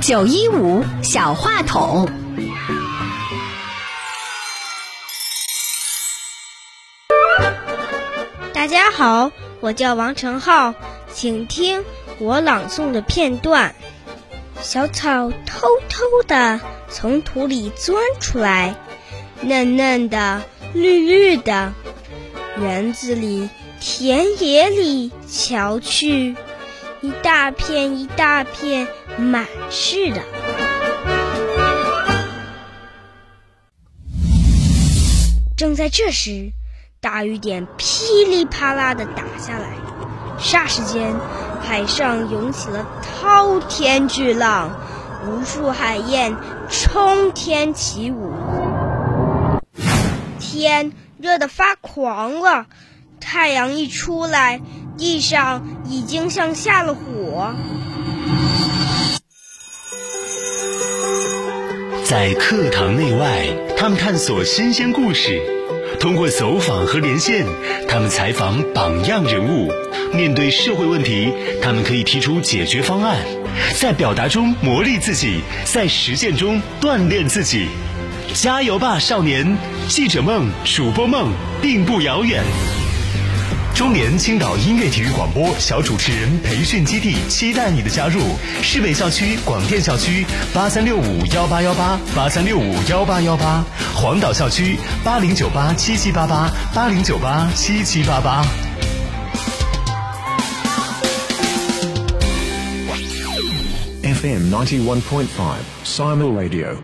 九一五小话筒，大家好，我叫王成浩，请听我朗诵的片段。小草偷偷的从土里钻出来，嫩嫩的，绿绿的。园子里、田野里，瞧去，一大片一大片，满是的。正在这时，大雨点噼里啪啦的打下来，霎时间，海上涌起了滔天巨浪，无数海燕冲天起舞，天。热得发狂了，太阳一出来，地上已经像下了火。在课堂内外，他们探索新鲜故事；通过走访和连线，他们采访榜样人物；面对社会问题，他们可以提出解决方案。在表达中磨砺自己，在实践中锻炼自己。加油吧，少年！记者梦、主播梦并不遥远。中联青岛音乐体育广播小主持人培训基地期待你的加入。市北校区广电校区八三六五幺八幺八八三六五幺八幺八，黄岛校区八零九八七七八八八零九八七七八八。FM ninety one point five Simon Radio。